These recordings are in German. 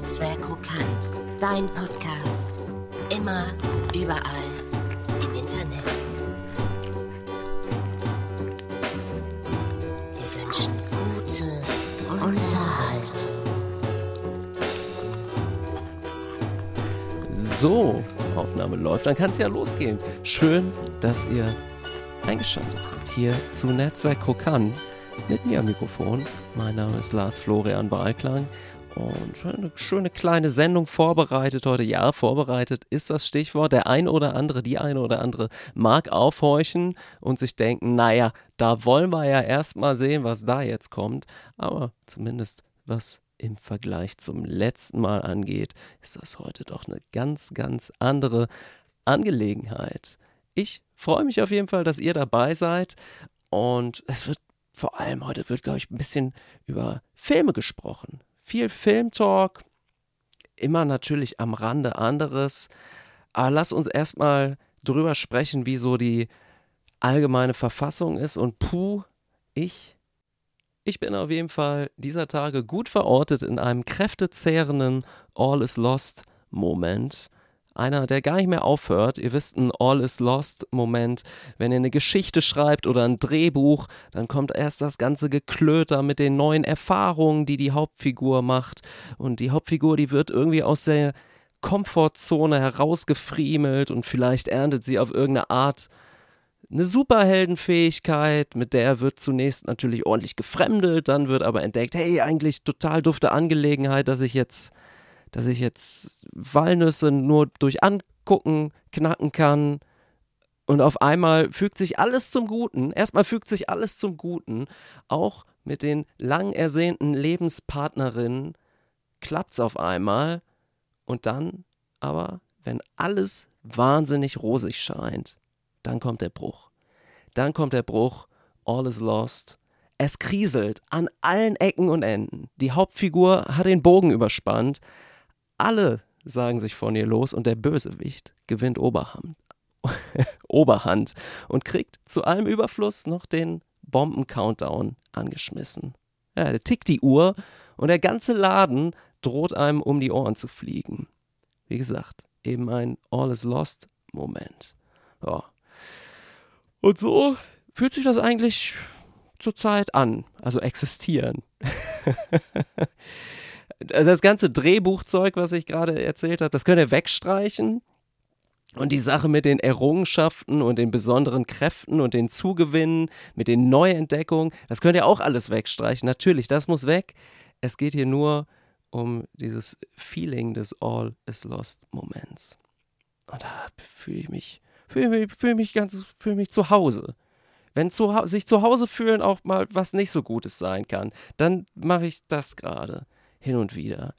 Netzwerk Krokant. Dein Podcast. Immer, überall. Im Internet. Wir wünschen gute Unterhaltung. So, Aufnahme läuft, dann kann es ja losgehen. Schön, dass ihr eingeschaltet habt hier zu Netzwerk Krokant mit mir am Mikrofon. Mein Name ist Lars Florian Wahlklang und eine schöne kleine Sendung vorbereitet heute. Ja, vorbereitet ist das Stichwort. Der ein oder andere, die eine oder andere mag aufhorchen und sich denken, naja, da wollen wir ja erstmal sehen, was da jetzt kommt. Aber zumindest was im Vergleich zum letzten Mal angeht, ist das heute doch eine ganz, ganz andere Angelegenheit. Ich freue mich auf jeden Fall, dass ihr dabei seid und es wird vor allem heute wird, glaube ich, ein bisschen über Filme gesprochen. Viel Filmtalk, immer natürlich am Rande anderes. Aber lass uns erstmal drüber sprechen, wie so die allgemeine Verfassung ist. Und puh, ich, ich bin auf jeden Fall dieser Tage gut verortet in einem kräftezehrenden All is Lost Moment einer, der gar nicht mehr aufhört. Ihr wisst, ein All is Lost Moment, wenn ihr eine Geschichte schreibt oder ein Drehbuch, dann kommt erst das ganze Geklöter mit den neuen Erfahrungen, die die Hauptfigur macht. Und die Hauptfigur, die wird irgendwie aus der Komfortzone herausgefriemelt und vielleicht erntet sie auf irgendeine Art eine Superheldenfähigkeit, mit der wird zunächst natürlich ordentlich gefremdelt, dann wird aber entdeckt, hey, eigentlich total dufte Angelegenheit, dass ich jetzt dass ich jetzt Walnüsse nur durch Angucken knacken kann. Und auf einmal fügt sich alles zum Guten. Erstmal fügt sich alles zum Guten. Auch mit den lang ersehnten Lebenspartnerinnen klappt es auf einmal. Und dann aber, wenn alles wahnsinnig rosig scheint, dann kommt der Bruch. Dann kommt der Bruch. All is lost. Es kriselt an allen Ecken und Enden. Die Hauptfigur hat den Bogen überspannt. Alle sagen sich von ihr los und der Bösewicht gewinnt Oberhand, Oberhand und kriegt zu allem Überfluss noch den Bomben-Countdown angeschmissen. Ja, der tickt die Uhr und der ganze Laden droht einem um die Ohren zu fliegen. Wie gesagt, eben ein All is Lost Moment. Ja. Und so fühlt sich das eigentlich zurzeit an, also existieren. Also das ganze Drehbuchzeug, was ich gerade erzählt habe, das könnt ihr wegstreichen. Und die Sache mit den Errungenschaften und den besonderen Kräften und den Zugewinnen, mit den Neuentdeckungen, das könnt ihr auch alles wegstreichen. Natürlich, das muss weg. Es geht hier nur um dieses Feeling des All is Lost Moments. Und da fühle ich mich, fühle mich, fühle mich ganz, fühle mich zu Hause. Wenn zu, sich zu Hause fühlen auch mal was nicht so Gutes sein kann, dann mache ich das gerade hin und wieder.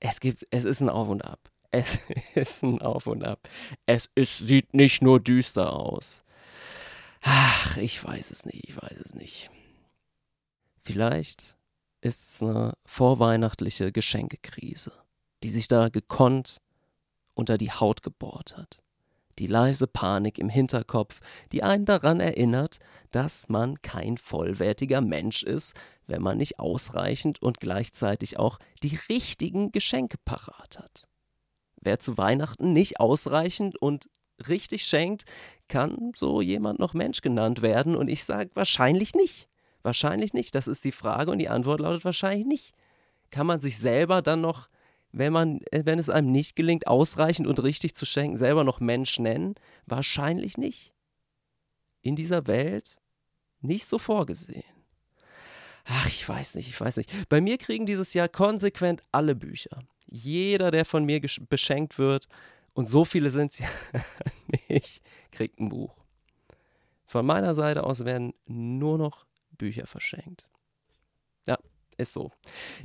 Es gibt, es ist ein Auf und Ab. Es ist ein Auf und Ab. Es ist, sieht nicht nur düster aus. Ach, ich weiß es nicht, ich weiß es nicht. Vielleicht ist es eine vorweihnachtliche Geschenkekrise, die sich da gekonnt unter die Haut gebohrt hat. Die leise Panik im Hinterkopf, die einen daran erinnert, dass man kein vollwertiger Mensch ist, wenn man nicht ausreichend und gleichzeitig auch die richtigen Geschenke parat hat. Wer zu Weihnachten nicht ausreichend und richtig schenkt, kann so jemand noch Mensch genannt werden? Und ich sage wahrscheinlich nicht. Wahrscheinlich nicht. Das ist die Frage und die Antwort lautet wahrscheinlich nicht. Kann man sich selber dann noch, wenn man, äh, wenn es einem nicht gelingt, ausreichend und richtig zu schenken, selber noch Mensch nennen? Wahrscheinlich nicht. In dieser Welt nicht so vorgesehen. Ach, ich weiß nicht, ich weiß nicht. Bei mir kriegen dieses Jahr konsequent alle Bücher. Jeder, der von mir beschenkt wird, und so viele sind es ja nicht, kriegt ein Buch. Von meiner Seite aus werden nur noch Bücher verschenkt. Ist so.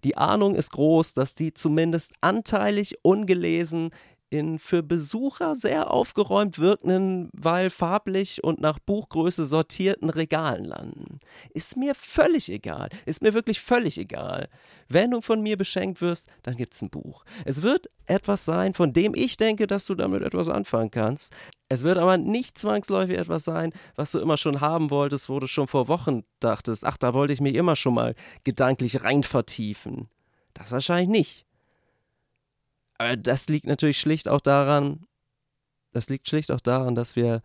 Die Ahnung ist groß, dass die zumindest anteilig ungelesen in für Besucher sehr aufgeräumt wirkenden, weil farblich und nach Buchgröße sortierten Regalen landen. Ist mir völlig egal. Ist mir wirklich völlig egal. Wenn du von mir beschenkt wirst, dann gibt's ein Buch. Es wird etwas sein, von dem ich denke, dass du damit etwas anfangen kannst. Es wird aber nicht zwangsläufig etwas sein, was du immer schon haben wolltest, wo du schon vor Wochen dachtest, ach, da wollte ich mich immer schon mal gedanklich rein vertiefen. Das wahrscheinlich nicht. Aber das liegt natürlich schlicht auch daran, das liegt schlicht auch daran, dass wir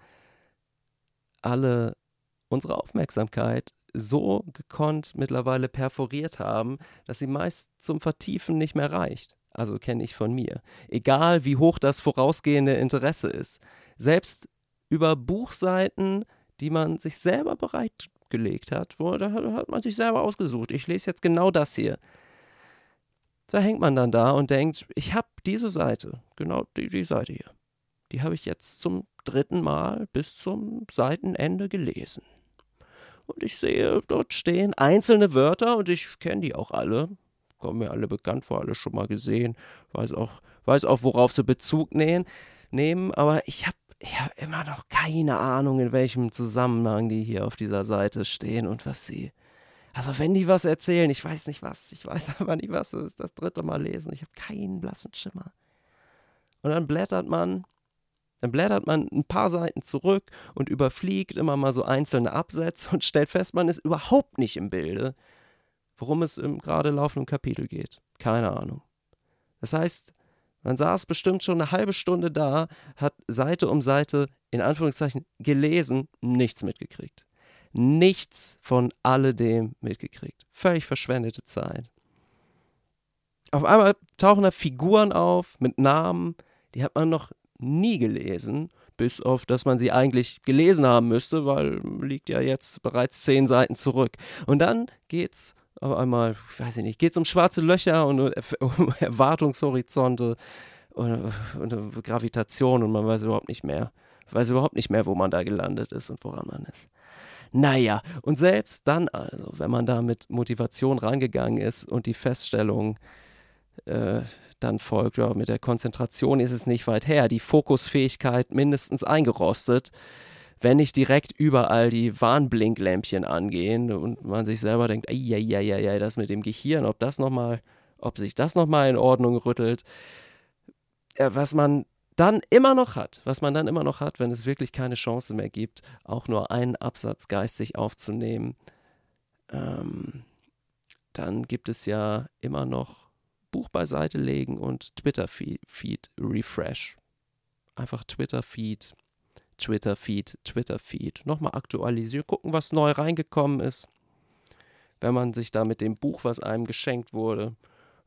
alle unsere Aufmerksamkeit so gekonnt mittlerweile perforiert haben, dass sie meist zum Vertiefen nicht mehr reicht. Also kenne ich von mir. Egal wie hoch das vorausgehende Interesse ist. Selbst über Buchseiten, die man sich selber bereitgelegt hat, wo, da hat man sich selber ausgesucht. Ich lese jetzt genau das hier. Da hängt man dann da und denkt, ich habe diese Seite, genau die, die Seite hier. Die habe ich jetzt zum dritten Mal bis zum Seitenende gelesen. Und ich sehe, dort stehen einzelne Wörter und ich kenne die auch alle. Kommen mir alle bekannt vor, alle schon mal gesehen. Weiß auch, weiß auch worauf sie Bezug nehmen. nehmen aber ich habe ich hab immer noch keine Ahnung, in welchem Zusammenhang die hier auf dieser Seite stehen und was sie. Also, wenn die was erzählen, ich weiß nicht was. Ich weiß aber nicht was. Das ist das dritte Mal lesen. Ich habe keinen blassen Schimmer. Und dann blättert man dann blättert man ein paar Seiten zurück und überfliegt immer mal so einzelne Absätze und stellt fest, man ist überhaupt nicht im Bilde, worum es im gerade laufenden Kapitel geht. Keine Ahnung. Das heißt, man saß bestimmt schon eine halbe Stunde da, hat Seite um Seite in Anführungszeichen gelesen, nichts mitgekriegt. Nichts von alledem mitgekriegt. Völlig verschwendete Zeit. Auf einmal tauchen da Figuren auf mit Namen, die hat man noch nie gelesen, bis auf, dass man sie eigentlich gelesen haben müsste, weil liegt ja jetzt bereits zehn Seiten zurück. Und dann geht's auf einmal, weiß ich nicht, geht's um schwarze Löcher und um Erwartungshorizonte und, und Gravitation und man weiß überhaupt nicht mehr, weiß überhaupt nicht mehr, wo man da gelandet ist und woran man ist. Naja, und selbst dann also, wenn man da mit Motivation rangegangen ist und die Feststellung äh, dann folgt, ja, mit der Konzentration ist es nicht weit her, die Fokusfähigkeit mindestens eingerostet, wenn nicht direkt überall die Warnblinklämpchen angehen und man sich selber denkt, ja, das mit dem Gehirn, ob das noch ob sich das nochmal in Ordnung rüttelt, was man dann immer noch hat, was man dann immer noch hat, wenn es wirklich keine Chance mehr gibt, auch nur einen Absatz geistig aufzunehmen, ähm, dann gibt es ja immer noch Buch beiseite legen und Twitter-Feed refresh. Einfach Twitter-Feed, Twitter-Feed, Twitter-Feed. Nochmal aktualisieren, gucken, was neu reingekommen ist. Wenn man sich da mit dem Buch, was einem geschenkt wurde,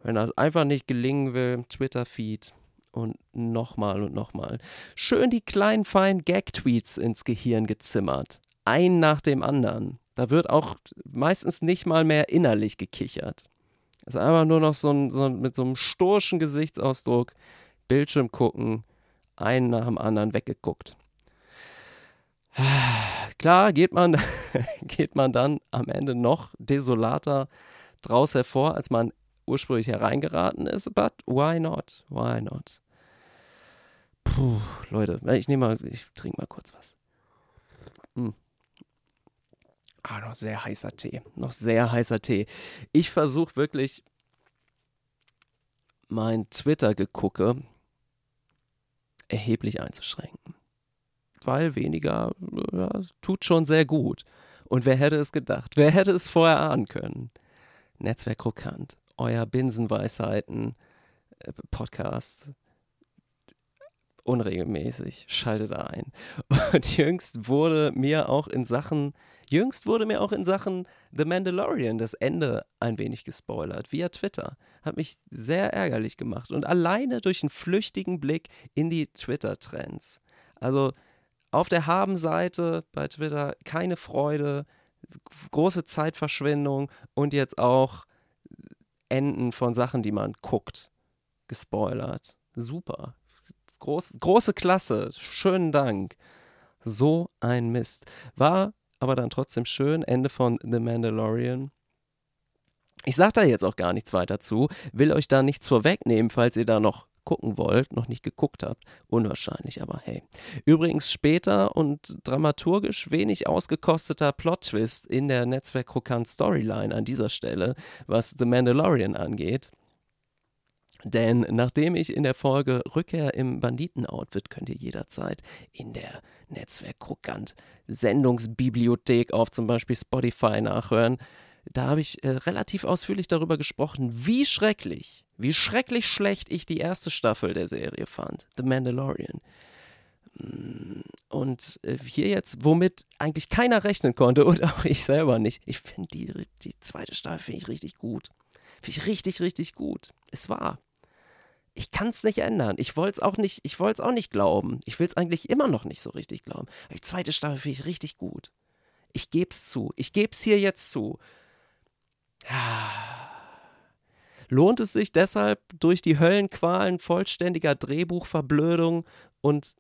wenn das einfach nicht gelingen will, Twitter-Feed und nochmal und nochmal. Schön die kleinen feinen Gag-Tweets ins Gehirn gezimmert. Ein nach dem anderen. Da wird auch meistens nicht mal mehr innerlich gekichert. Ist einfach nur noch so, ein, so mit so einem storschen Gesichtsausdruck, Bildschirm gucken, einen nach dem anderen weggeguckt. Klar geht man, geht man dann am Ende noch desolater draus hervor, als man ursprünglich hereingeraten ist, but why not? Why not? Puh, Leute, ich nehme mal, ich trinke mal kurz was. Hm. Ah, noch sehr heißer Tee. Noch sehr heißer Tee. Ich versuche wirklich mein Twitter-Gegucke erheblich einzuschränken. Weil weniger ja, tut schon sehr gut. Und wer hätte es gedacht? Wer hätte es vorher ahnen können? Netzwerk Krokant, euer Binsenweisheiten, unregelmäßig, schaltet ein. Und jüngst wurde mir auch in Sachen Jüngst wurde mir auch in Sachen The Mandalorian das Ende ein wenig gespoilert, via Twitter. Hat mich sehr ärgerlich gemacht. Und alleine durch einen flüchtigen Blick in die Twitter-Trends. Also auf der Habenseite bei Twitter keine Freude, große Zeitverschwendung und jetzt auch Enden von Sachen, die man guckt, gespoilert. Super. Groß, große Klasse. Schönen Dank. So ein Mist. War aber dann trotzdem schön. Ende von The Mandalorian. Ich sage da jetzt auch gar nichts weiter zu, will euch da nichts vorwegnehmen, falls ihr da noch gucken wollt, noch nicht geguckt habt. Unwahrscheinlich, aber hey. Übrigens später und dramaturgisch wenig ausgekosteter Plot-Twist in der Netzwerk-Krokant-Storyline an dieser Stelle, was The Mandalorian angeht. Denn nachdem ich in der Folge Rückkehr im Banditenoutfit könnt ihr jederzeit in der Netzwerk Krokant Sendungsbibliothek auf zum Beispiel Spotify nachhören, Da habe ich äh, relativ ausführlich darüber gesprochen, wie schrecklich, wie schrecklich schlecht ich die erste Staffel der Serie fand, The Mandalorian. Mm, und äh, hier jetzt, womit eigentlich keiner rechnen konnte und auch ich selber nicht. Ich finde die, die zweite Staffel finde ich richtig gut. Finde ich richtig, richtig gut. Es war. Ich kann es nicht ändern. Ich wollte es auch nicht, ich wollte es auch nicht glauben. Ich will es eigentlich immer noch nicht so richtig glauben. Aber die zweite Staffel finde ich richtig gut. Ich gebe es zu. Ich gebe es hier jetzt zu. Lohnt es sich deshalb, durch die Höllenqualen vollständiger Drehbuchverblödung und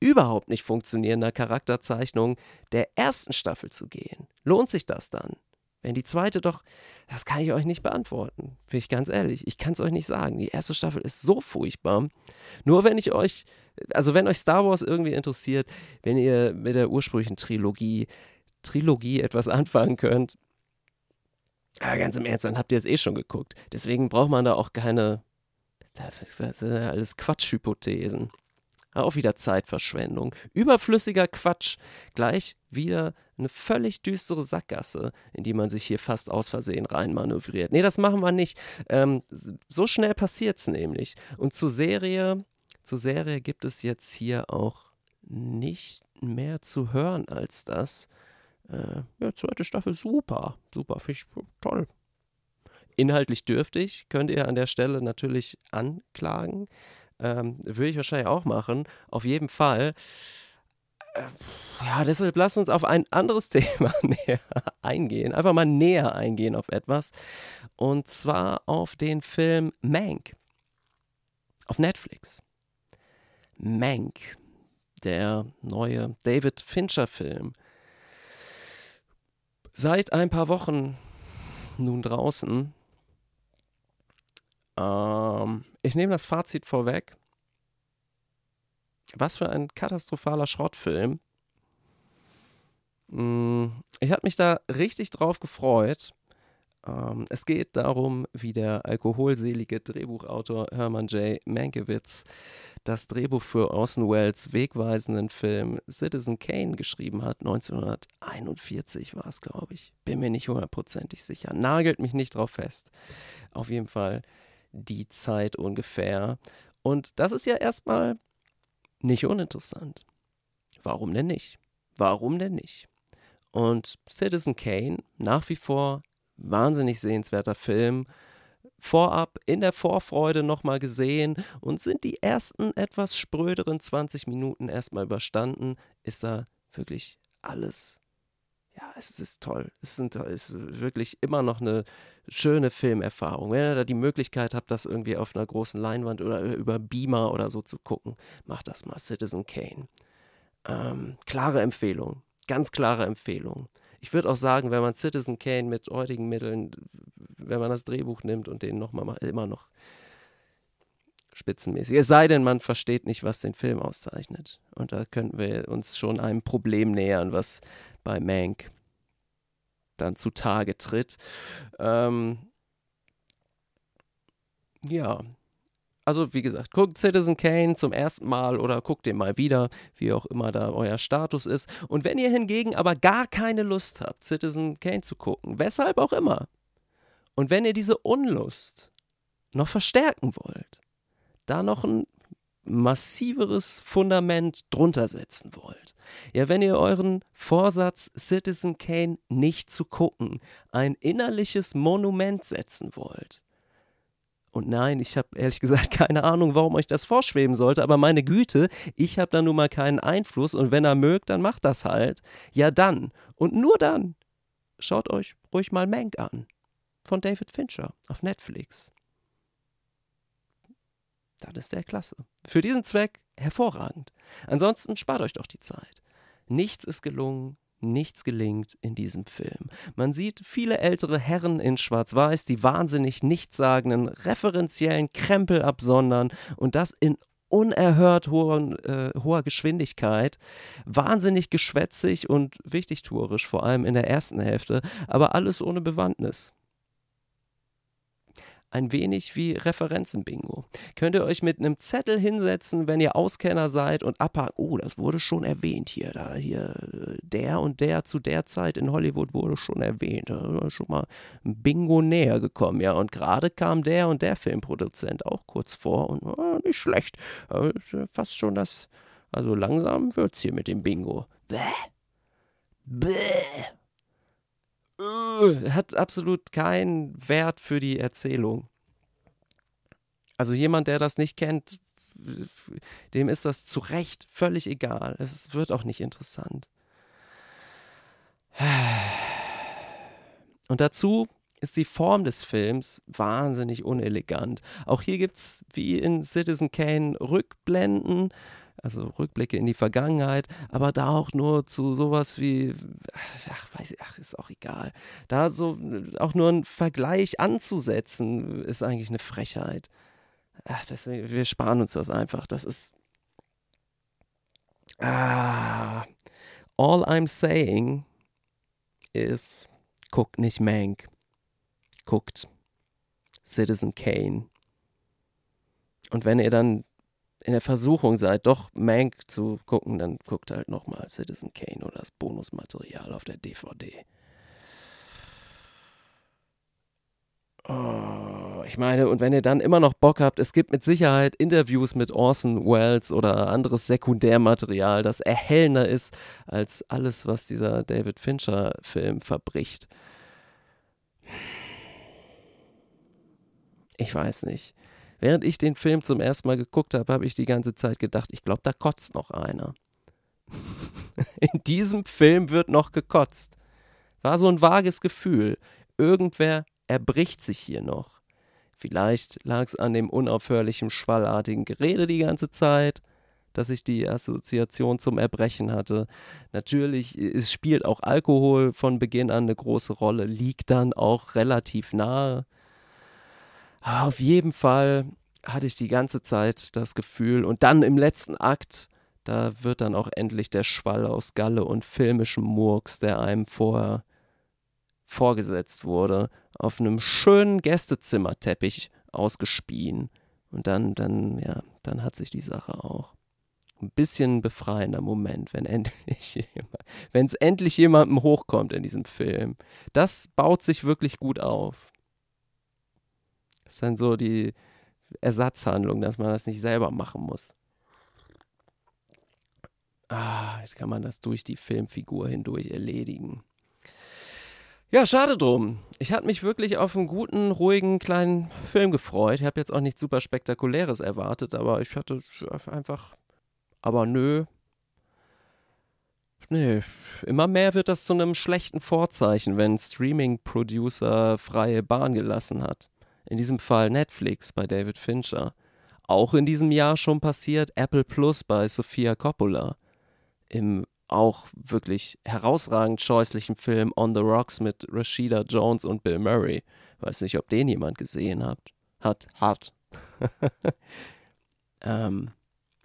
überhaupt nicht funktionierender Charakterzeichnung der ersten Staffel zu gehen? Lohnt sich das dann? Wenn die zweite doch, das kann ich euch nicht beantworten, bin ich ganz ehrlich. Ich kann es euch nicht sagen. Die erste Staffel ist so furchtbar. Nur wenn ich euch, also wenn euch Star Wars irgendwie interessiert, wenn ihr mit der ursprünglichen Trilogie, Trilogie etwas anfangen könnt, aber ganz im Ernst, dann habt ihr es eh schon geguckt. Deswegen braucht man da auch keine, das sind alles Quatschhypothesen. Auch wieder Zeitverschwendung. Überflüssiger Quatsch. Gleich wieder eine völlig düstere Sackgasse, in die man sich hier fast aus Versehen reinmanövriert. Nee, das machen wir nicht. Ähm, so schnell passiert es nämlich. Und zur Serie, zur Serie gibt es jetzt hier auch nicht mehr zu hören als das. Äh, ja, zweite Staffel super. Super, finde ich toll. Inhaltlich dürftig, könnt ihr an der Stelle natürlich anklagen. Ähm, würde ich wahrscheinlich auch machen. Auf jeden Fall. Äh, ja, deshalb lass uns auf ein anderes Thema näher eingehen. Einfach mal näher eingehen auf etwas. Und zwar auf den Film Mank. Auf Netflix. Mank. Der neue David Fincher-Film. Seit ein paar Wochen nun draußen ähm, ich nehme das Fazit vorweg. Was für ein katastrophaler Schrottfilm. Mm, ich habe mich da richtig drauf gefreut. Ähm, es geht darum, wie der alkoholselige Drehbuchautor Hermann J. Mankiewicz das Drehbuch für Orson Welles wegweisenden Film Citizen Kane geschrieben hat. 1941 war es, glaube ich. Bin mir nicht hundertprozentig sicher. Nagelt mich nicht drauf fest. Auf jeden Fall die Zeit ungefähr. Und das ist ja erstmal nicht uninteressant. Warum denn nicht? Warum denn nicht? Und Citizen Kane, nach wie vor wahnsinnig sehenswerter Film, vorab in der Vorfreude nochmal gesehen und sind die ersten etwas spröderen 20 Minuten erstmal überstanden, ist da wirklich alles ja, es ist toll. Es ist, es ist wirklich immer noch eine schöne Filmerfahrung. Wenn ihr da die Möglichkeit habt, das irgendwie auf einer großen Leinwand oder über Beamer oder so zu gucken, macht das mal. Citizen Kane. Ähm, klare Empfehlung. Ganz klare Empfehlung. Ich würde auch sagen, wenn man Citizen Kane mit heutigen Mitteln, wenn man das Drehbuch nimmt und den nochmal macht, immer noch spitzenmäßig. Es sei denn, man versteht nicht, was den Film auszeichnet. Und da könnten wir uns schon einem Problem nähern, was bei Mank dann zutage tritt. Ähm, ja, also wie gesagt, guckt Citizen Kane zum ersten Mal oder guckt den mal wieder, wie auch immer da euer Status ist. Und wenn ihr hingegen aber gar keine Lust habt, Citizen Kane zu gucken, weshalb auch immer, und wenn ihr diese Unlust noch verstärken wollt, da noch ein massiveres Fundament drunter setzen wollt. Ja, wenn ihr euren Vorsatz, Citizen Kane nicht zu gucken, ein innerliches Monument setzen wollt. Und nein, ich habe ehrlich gesagt keine Ahnung, warum euch das vorschweben sollte, aber meine Güte, ich habe da nun mal keinen Einfluss und wenn er mögt, dann macht das halt. Ja, dann und nur dann schaut euch ruhig mal Mank an. Von David Fincher auf Netflix dann ist der klasse. Für diesen Zweck hervorragend. Ansonsten spart euch doch die Zeit. Nichts ist gelungen, nichts gelingt in diesem Film. Man sieht viele ältere Herren in Schwarz-Weiß, die wahnsinnig nichtssagenden, referenziellen Krempel absondern und das in unerhört hohen, äh, hoher Geschwindigkeit, wahnsinnig geschwätzig und wichtigtuerisch, vor allem in der ersten Hälfte, aber alles ohne Bewandtnis. Ein wenig wie Referenzen-Bingo. Könnt ihr euch mit einem Zettel hinsetzen, wenn ihr Auskenner seid und abhaken, oh, das wurde schon erwähnt hier, da hier, der und der zu der Zeit in Hollywood wurde schon erwähnt, da schon mal Bingo näher gekommen, ja, und gerade kam der und der Filmproduzent auch kurz vor und oh, nicht schlecht, fast schon das, also langsam wird's hier mit dem Bingo. Bäh. Bäh. Uh, hat absolut keinen Wert für die Erzählung. Also jemand, der das nicht kennt, dem ist das zu Recht völlig egal. Es wird auch nicht interessant. Und dazu ist die Form des Films wahnsinnig unelegant. Auch hier gibt es, wie in Citizen Kane, Rückblenden also Rückblicke in die Vergangenheit, aber da auch nur zu sowas wie, ach, weiß ich, ach, ist auch egal. Da so auch nur ein Vergleich anzusetzen, ist eigentlich eine Frechheit. Ach, deswegen, wir sparen uns das einfach. Das ist. Ah, all I'm saying ist, guckt nicht Mank. Guckt Citizen Kane. Und wenn ihr dann in der Versuchung seid, doch Mank zu gucken, dann guckt halt nochmal Citizen Kane oder das Bonusmaterial auf der DVD. Oh, ich meine, und wenn ihr dann immer noch Bock habt, es gibt mit Sicherheit Interviews mit Orson Welles oder anderes Sekundärmaterial, das erhellender ist als alles, was dieser David Fincher-Film verbricht. Ich weiß nicht. Während ich den Film zum ersten Mal geguckt habe, habe ich die ganze Zeit gedacht, ich glaube, da kotzt noch einer. In diesem Film wird noch gekotzt. War so ein vages Gefühl. Irgendwer erbricht sich hier noch. Vielleicht lag es an dem unaufhörlichen, schwallartigen Gerede die ganze Zeit, dass ich die Assoziation zum Erbrechen hatte. Natürlich, es spielt auch Alkohol von Beginn an eine große Rolle, liegt dann auch relativ nahe. Auf jeden Fall hatte ich die ganze Zeit das Gefühl, und dann im letzten Akt, da wird dann auch endlich der Schwall aus Galle und filmischem Murks, der einem vorher vorgesetzt wurde, auf einem schönen Gästezimmerteppich ausgespien. Und dann, dann, ja, dann hat sich die Sache auch. Ein bisschen befreiender Moment, wenn endlich wenn es endlich jemandem hochkommt in diesem Film. Das baut sich wirklich gut auf. Das ist dann so die Ersatzhandlung, dass man das nicht selber machen muss. Ah, jetzt kann man das durch die Filmfigur hindurch erledigen. Ja, schade drum. Ich hatte mich wirklich auf einen guten, ruhigen, kleinen Film gefreut. Ich habe jetzt auch nichts super Spektakuläres erwartet, aber ich hatte einfach. Aber nö. Nee, immer mehr wird das zu einem schlechten Vorzeichen, wenn Streaming-Producer freie Bahn gelassen hat in diesem Fall Netflix bei David Fincher. Auch in diesem Jahr schon passiert Apple Plus bei Sofia Coppola. Im auch wirklich herausragend scheußlichen Film On the Rocks mit Rashida Jones und Bill Murray. Weiß nicht, ob den jemand gesehen hat. Hat, hat. ähm,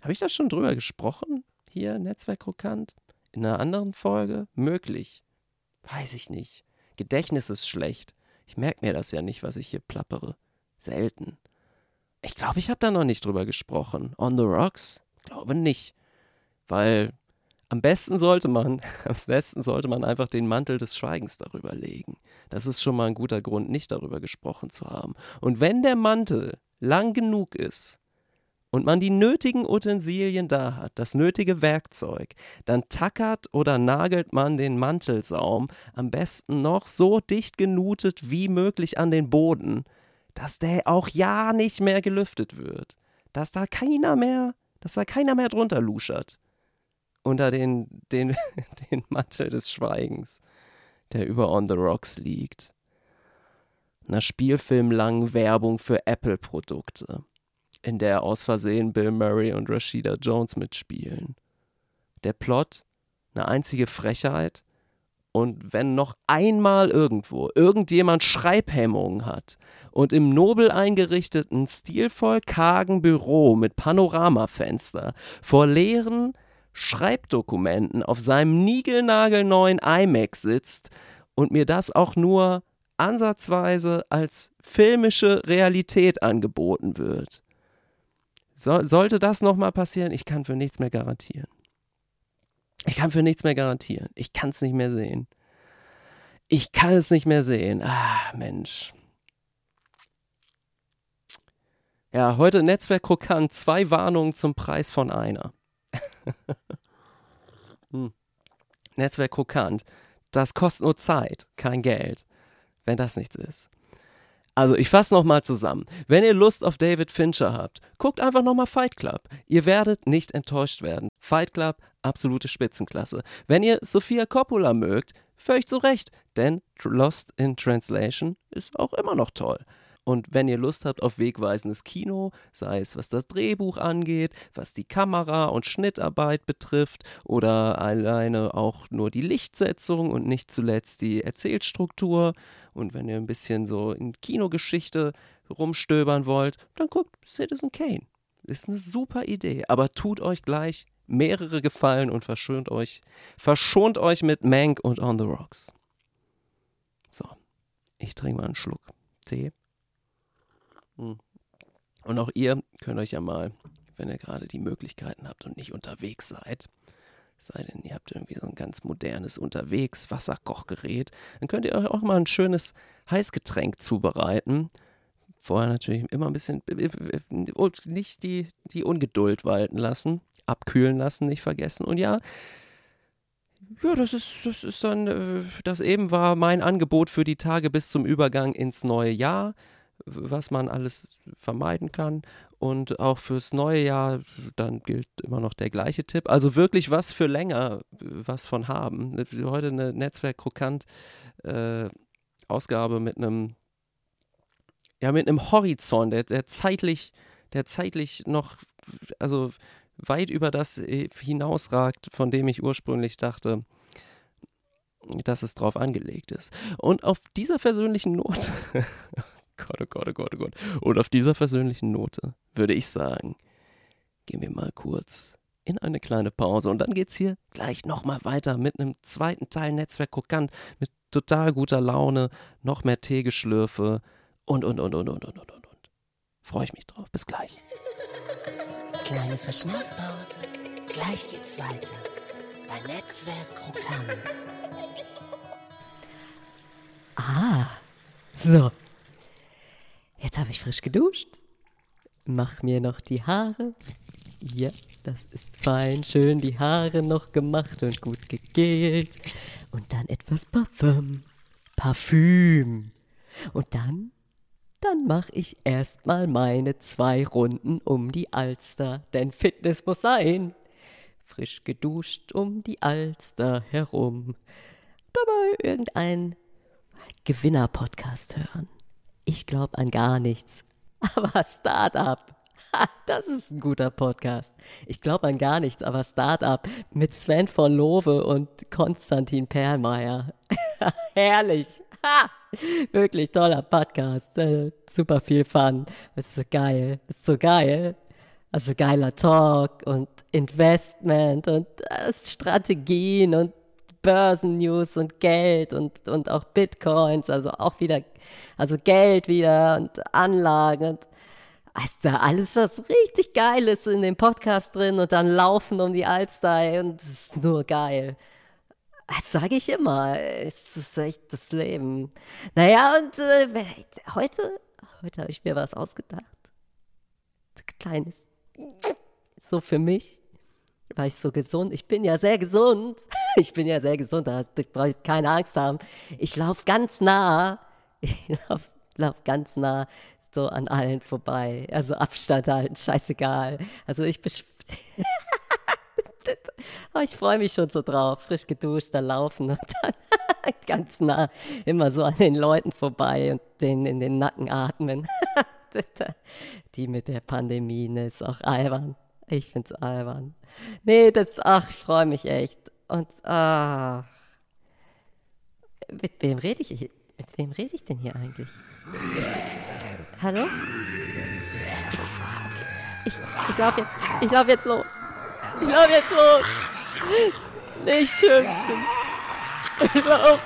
Habe ich da schon drüber gesprochen? Hier, Netzwerk Krokant? In einer anderen Folge? Möglich. Weiß ich nicht. Gedächtnis ist schlecht. Ich merke mir das ja nicht, was ich hier plappere. Selten. Ich glaube, ich habe da noch nicht drüber gesprochen. On the Rocks? Glaube nicht. Weil am besten sollte man, am besten sollte man einfach den Mantel des Schweigens darüber legen. Das ist schon mal ein guter Grund, nicht darüber gesprochen zu haben. Und wenn der Mantel lang genug ist, und man die nötigen Utensilien da hat, das nötige Werkzeug, dann tackert oder nagelt man den Mantelsaum am besten noch so dicht genutet wie möglich an den Boden, dass der auch ja nicht mehr gelüftet wird, dass da keiner mehr, dass da keiner mehr drunter luschert unter den, den, den Mantel des Schweigens, der über On the Rocks liegt. Einer spielfilmlangen Werbung für Apple-Produkte in der aus Versehen Bill Murray und Rashida Jones mitspielen. Der Plot, eine einzige Frechheit. Und wenn noch einmal irgendwo irgendjemand Schreibhemmungen hat und im nobel eingerichteten, stilvoll kargen Büro mit Panoramafenster vor leeren Schreibdokumenten auf seinem niegelnagelneuen iMac sitzt und mir das auch nur ansatzweise als filmische Realität angeboten wird. So, sollte das nochmal passieren, ich kann für nichts mehr garantieren. Ich kann für nichts mehr garantieren. Ich kann es nicht mehr sehen. Ich kann es nicht mehr sehen. Ah, Mensch. Ja, heute Netzwerk Krokant. Zwei Warnungen zum Preis von einer. hm. Netzwerk Krokant. Das kostet nur Zeit, kein Geld. Wenn das nichts ist. Also ich fasse nochmal zusammen. Wenn ihr Lust auf David Fincher habt, guckt einfach nochmal Fight Club. Ihr werdet nicht enttäuscht werden. Fight Club, absolute Spitzenklasse. Wenn ihr Sophia Coppola mögt, völlig zu Recht, denn Lost in Translation ist auch immer noch toll. Und wenn ihr Lust habt auf wegweisendes Kino, sei es was das Drehbuch angeht, was die Kamera und Schnittarbeit betrifft oder alleine auch nur die Lichtsetzung und nicht zuletzt die Erzählstruktur, und wenn ihr ein bisschen so in Kinogeschichte rumstöbern wollt, dann guckt Citizen Kane. Ist eine super Idee, aber tut euch gleich mehrere Gefallen und verschont euch, verschont euch mit Mank und On the Rocks. So, ich trinke mal einen Schluck Tee. Hm. Und auch ihr könnt euch ja mal, wenn ihr gerade die Möglichkeiten habt und nicht unterwegs seid, sei denn, ihr habt irgendwie so ein ganz modernes unterwegs Wasserkochgerät, dann könnt ihr euch auch mal ein schönes Heißgetränk zubereiten. Vorher natürlich immer ein bisschen und nicht die, die Ungeduld walten lassen, abkühlen lassen, nicht vergessen. Und ja, ja, das ist, das ist dann, äh, das eben war mein Angebot für die Tage bis zum Übergang ins neue Jahr was man alles vermeiden kann. Und auch fürs neue Jahr, dann gilt immer noch der gleiche Tipp. Also wirklich was für länger, was von haben. Heute eine Netzwerk-Krokant-Ausgabe äh, mit einem, ja, mit einem Horizont, der, der zeitlich, der zeitlich noch, also weit über das hinausragt, von dem ich ursprünglich dachte, dass es drauf angelegt ist. Und auf dieser persönlichen Note Gott, oh Gott, oh Gott, oh Gott. Und auf dieser versöhnlichen Note würde ich sagen, gehen wir mal kurz in eine kleine Pause und dann geht's hier gleich nochmal weiter mit einem zweiten Teil Netzwerk Krokant mit total guter Laune, noch mehr Teegeschlürfe und, und, und, und, und, und, und, und. Freue ich mich drauf. Bis gleich. Kleine Verschnaufpause. Gleich geht's weiter bei Netzwerk Krokant. Ah, so, Jetzt habe ich frisch geduscht. Mach mir noch die Haare. Ja, das ist fein. Schön die Haare noch gemacht und gut gegelt. Und dann etwas Parfüm. Parfüm. Und dann, dann mache ich erstmal meine zwei Runden um die Alster. Denn Fitness muss sein. Frisch geduscht um die Alster herum. Dabei irgendein Gewinner-Podcast hören. Ich glaube an gar nichts. Aber Startup. Das ist ein guter Podcast. Ich glaube an gar nichts, aber Startup mit Sven von Lowe und Konstantin Perlmeier. Herrlich. Ha! Wirklich toller Podcast. Äh, super viel Fun. ist so geil. ist so geil. Also geiler Talk und Investment und äh, Strategien und Börsennews und Geld und, und auch Bitcoins, also auch wieder, also Geld wieder und Anlagen und ist da alles was richtig geil ist in dem Podcast drin und dann laufen um die Alster und es ist nur geil. Das sage ich immer. Es ist echt das Leben. Naja, und äh, heute, heute habe ich mir was ausgedacht. Kleines. So für mich war ich so gesund. Ich bin ja sehr gesund. Ich bin ja sehr gesund, da brauche ich keine Angst haben. Ich laufe ganz nah, ich laufe lauf ganz nah so an allen vorbei. Also Abstand halten, scheißegal. Also ich oh, ich freue mich schon so drauf, frisch geduscht, da laufen und dann ganz nah immer so an den Leuten vorbei und denen in den Nacken atmen. Die mit der Pandemie, ne, ist auch albern. Ich find's albern. Nee, das, ach, ich freue mich echt. Und, ach. Mit wem rede ich? Mit wem rede ich denn hier eigentlich? Ich, hallo? Ich, ich laufe jetzt, ich lauf jetzt los. Ich laufe jetzt los. Nicht schön. Ich lauf.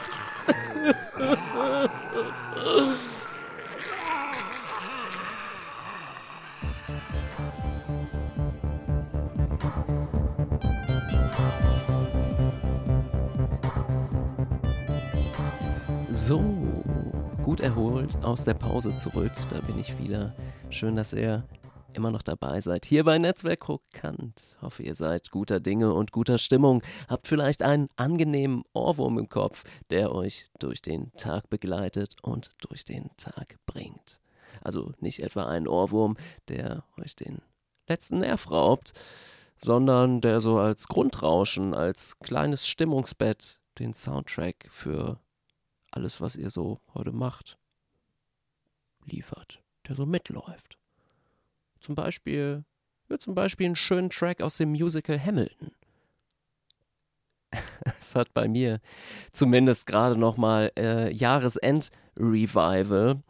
So, gut erholt aus der Pause zurück. Da bin ich wieder. Schön, dass ihr immer noch dabei seid. Hier bei Netzwerk Krokant. Hoffe, ihr seid guter Dinge und guter Stimmung. Habt vielleicht einen angenehmen Ohrwurm im Kopf, der euch durch den Tag begleitet und durch den Tag bringt. Also nicht etwa einen Ohrwurm, der euch den letzten Nerv raubt, sondern der so als Grundrauschen, als kleines Stimmungsbett den Soundtrack für alles, was ihr so heute macht, liefert, der so mitläuft. Zum Beispiel, ja, zum Beispiel einen schönen Track aus dem Musical Hamilton. Es hat bei mir zumindest gerade nochmal äh, Jahresend-Revival.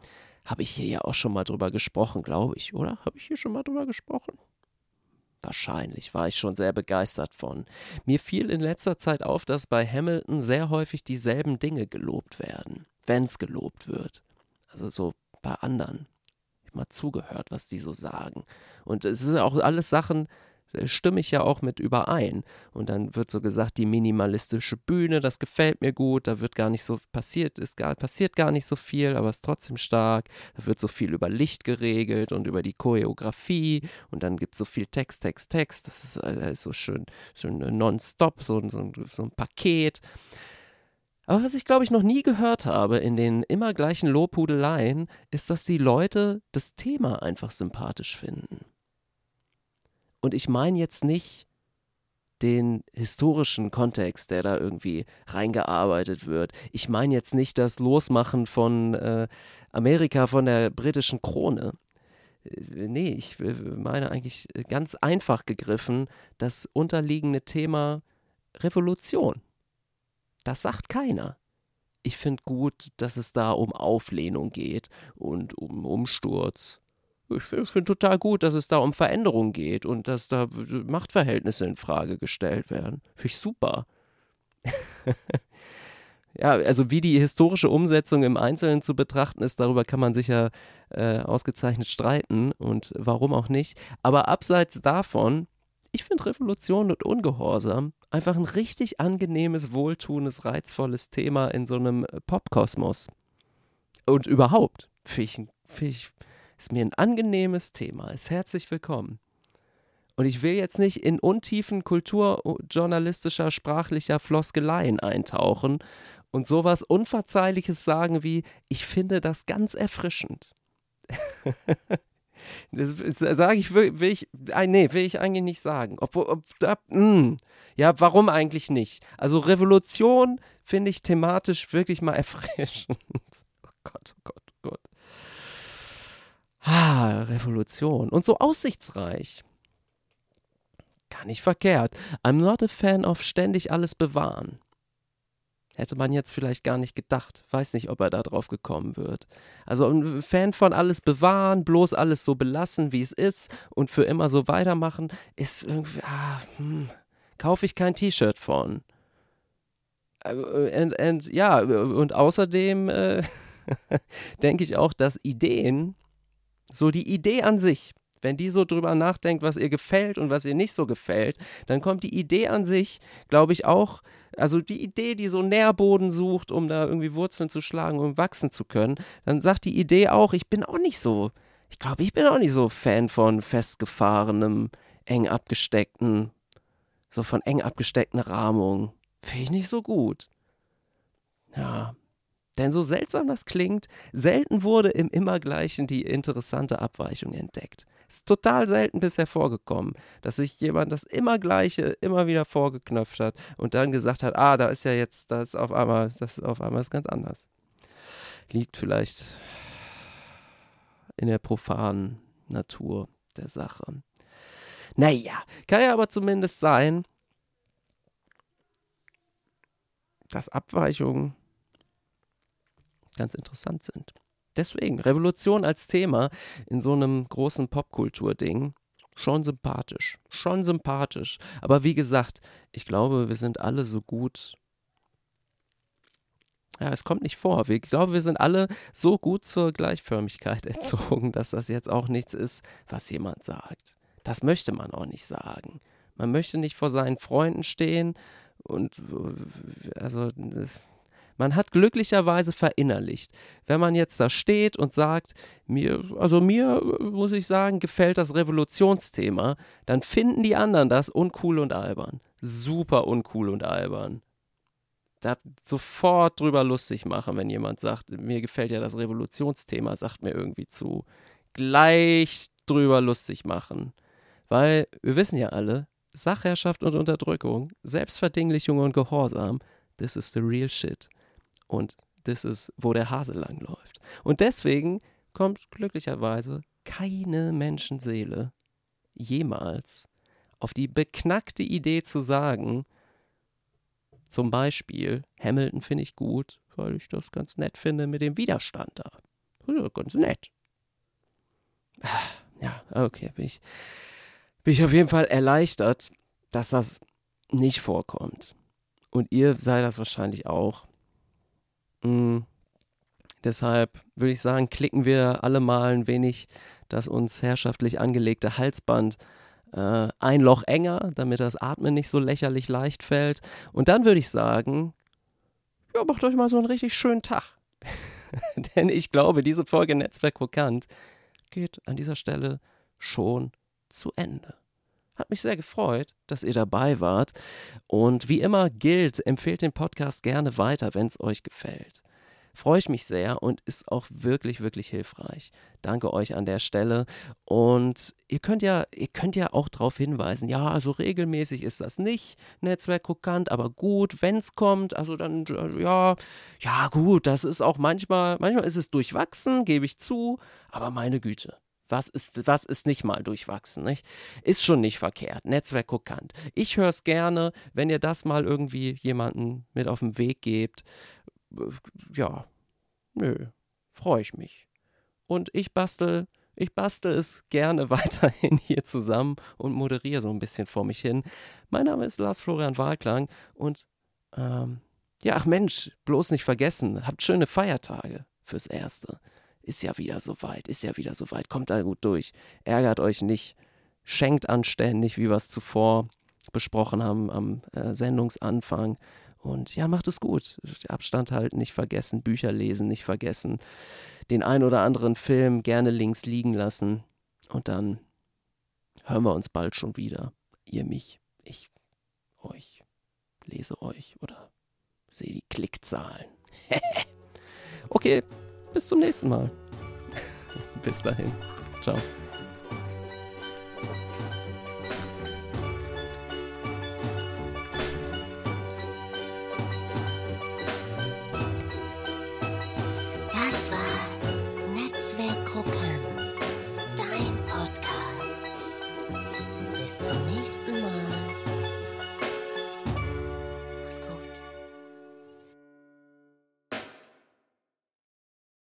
Habe ich hier ja auch schon mal drüber gesprochen, glaube ich, oder? Habe ich hier schon mal drüber gesprochen? Wahrscheinlich war ich schon sehr begeistert von. Mir fiel in letzter Zeit auf, dass bei Hamilton sehr häufig dieselben Dinge gelobt werden, wenn es gelobt wird. Also so bei anderen. Ich habe mal zugehört, was die so sagen. Und es sind auch alles Sachen, stimme ich ja auch mit überein. Und dann wird so gesagt, die minimalistische Bühne, das gefällt mir gut, da wird gar nicht so passiert, ist gar, passiert gar nicht so viel, aber ist trotzdem stark. Da wird so viel über Licht geregelt und über die Choreografie und dann gibt es so viel Text, Text, Text. Das ist, das ist so schön, schön nonstop, so, so, so ein Paket. Aber was ich, glaube ich, noch nie gehört habe in den immer gleichen Lobhudeleien, ist, dass die Leute das Thema einfach sympathisch finden. Und ich meine jetzt nicht den historischen Kontext, der da irgendwie reingearbeitet wird. Ich meine jetzt nicht das Losmachen von äh, Amerika von der britischen Krone. Äh, nee, ich äh, meine eigentlich ganz einfach gegriffen das unterliegende Thema Revolution. Das sagt keiner. Ich finde gut, dass es da um Auflehnung geht und um Umsturz ich finde total gut, dass es da um Veränderung geht und dass da Machtverhältnisse in Frage gestellt werden. Finde ich super. ja, also wie die historische Umsetzung im Einzelnen zu betrachten ist, darüber kann man sicher äh, ausgezeichnet streiten und warum auch nicht. Aber abseits davon, ich finde Revolution und Ungehorsam einfach ein richtig angenehmes, wohltuendes, reizvolles Thema in so einem Popkosmos. Und überhaupt, finde ich, find ich ist mir ein angenehmes Thema. Ist herzlich willkommen. Und ich will jetzt nicht in untiefen kulturjournalistischer, sprachlicher Floskeleien eintauchen und sowas Unverzeihliches sagen wie, ich finde das ganz erfrischend. das sage ich, will, will ich, nee, will ich eigentlich nicht sagen. Obwohl, ob, da, hm, ja, warum eigentlich nicht? Also Revolution finde ich thematisch wirklich mal erfrischend. Oh Gott, oh Gott. Ah, Revolution. Und so aussichtsreich. Gar nicht verkehrt. I'm not a fan of ständig alles bewahren. Hätte man jetzt vielleicht gar nicht gedacht. Weiß nicht, ob er da drauf gekommen wird. Also ein Fan von alles bewahren, bloß alles so belassen, wie es ist und für immer so weitermachen, ist irgendwie, ah, hm, kaufe ich kein T-Shirt von. Und, äh, und, ja, und außerdem äh, denke ich auch, dass Ideen so die Idee an sich, wenn die so drüber nachdenkt, was ihr gefällt und was ihr nicht so gefällt, dann kommt die Idee an sich, glaube ich, auch, also die Idee, die so Nährboden sucht, um da irgendwie Wurzeln zu schlagen, um wachsen zu können, dann sagt die Idee auch, ich bin auch nicht so, ich glaube, ich bin auch nicht so Fan von festgefahrenem, eng abgesteckten, so von eng abgesteckten Rahmungen. Finde ich nicht so gut. Ja, denn so seltsam das klingt, selten wurde im Immergleichen die interessante Abweichung entdeckt. Es ist total selten bisher vorgekommen, dass sich jemand das Immergleiche immer wieder vorgeknöpft hat und dann gesagt hat, ah, da ist ja jetzt, das auf einmal, das auf einmal ist ganz anders. Liegt vielleicht in der profanen Natur der Sache. Naja, kann ja aber zumindest sein, dass Abweichungen ganz interessant sind. Deswegen, Revolution als Thema in so einem großen Popkultur-Ding, schon sympathisch. Schon sympathisch. Aber wie gesagt, ich glaube, wir sind alle so gut. Ja, es kommt nicht vor. Ich glaube, wir sind alle so gut zur Gleichförmigkeit erzogen, dass das jetzt auch nichts ist, was jemand sagt. Das möchte man auch nicht sagen. Man möchte nicht vor seinen Freunden stehen und also Man hat glücklicherweise verinnerlicht. Wenn man jetzt da steht und sagt, mir, also mir, muss ich sagen, gefällt das Revolutionsthema, dann finden die anderen das uncool und albern. Super uncool und albern. Da sofort drüber lustig machen, wenn jemand sagt, mir gefällt ja das Revolutionsthema, sagt mir irgendwie zu. Gleich drüber lustig machen. Weil wir wissen ja alle, Sachherrschaft und Unterdrückung, Selbstverdinglichung und Gehorsam, this is the real shit. Und das ist, wo der Hase langläuft. Und deswegen kommt glücklicherweise keine Menschenseele jemals auf die beknackte Idee zu sagen, zum Beispiel, Hamilton finde ich gut, weil ich das ganz nett finde mit dem Widerstand da. Ja, ganz nett. Ah, ja, okay, bin ich, bin ich auf jeden Fall erleichtert, dass das nicht vorkommt. Und ihr seid das wahrscheinlich auch. Mhm. Deshalb würde ich sagen, klicken wir alle mal ein wenig das uns herrschaftlich angelegte Halsband äh, ein Loch enger, damit das Atmen nicht so lächerlich leicht fällt. Und dann würde ich sagen, ja, macht euch mal so einen richtig schönen Tag. Denn ich glaube, diese Folge Netzwerk Krokant geht an dieser Stelle schon zu Ende. Hat mich sehr gefreut, dass ihr dabei wart. Und wie immer gilt, empfehlt den Podcast gerne weiter, wenn es euch gefällt. Freue ich mich sehr und ist auch wirklich, wirklich hilfreich. Danke euch an der Stelle. Und ihr könnt ja, ihr könnt ja auch darauf hinweisen, ja, also regelmäßig ist das nicht Netzwerk krokant, aber gut, wenn es kommt, also dann, ja, ja, gut, das ist auch manchmal, manchmal ist es durchwachsen, gebe ich zu, aber meine Güte. Was ist, was ist nicht mal durchwachsen? Nicht? Ist schon nicht verkehrt. Netzwerk krokant. Ich höre es gerne, wenn ihr das mal irgendwie jemanden mit auf den Weg gebt. Ja, nö, freue ich mich. Und ich bastel, ich bastel es gerne weiterhin hier zusammen und moderiere so ein bisschen vor mich hin. Mein Name ist Lars Florian Wahlklang und ähm, ja, ach Mensch, bloß nicht vergessen, habt schöne Feiertage fürs Erste. Ist ja wieder soweit, ist ja wieder soweit, kommt da gut durch. Ärgert euch nicht, schenkt anständig, wie wir es zuvor besprochen haben am äh, Sendungsanfang. Und ja, macht es gut. Abstand halten, nicht vergessen, Bücher lesen, nicht vergessen, den ein oder anderen Film gerne links liegen lassen. Und dann hören wir uns bald schon wieder. Ihr mich, ich euch, lese euch oder sehe die Klickzahlen. okay, bis zum nächsten Mal. bis dahin. Ciao.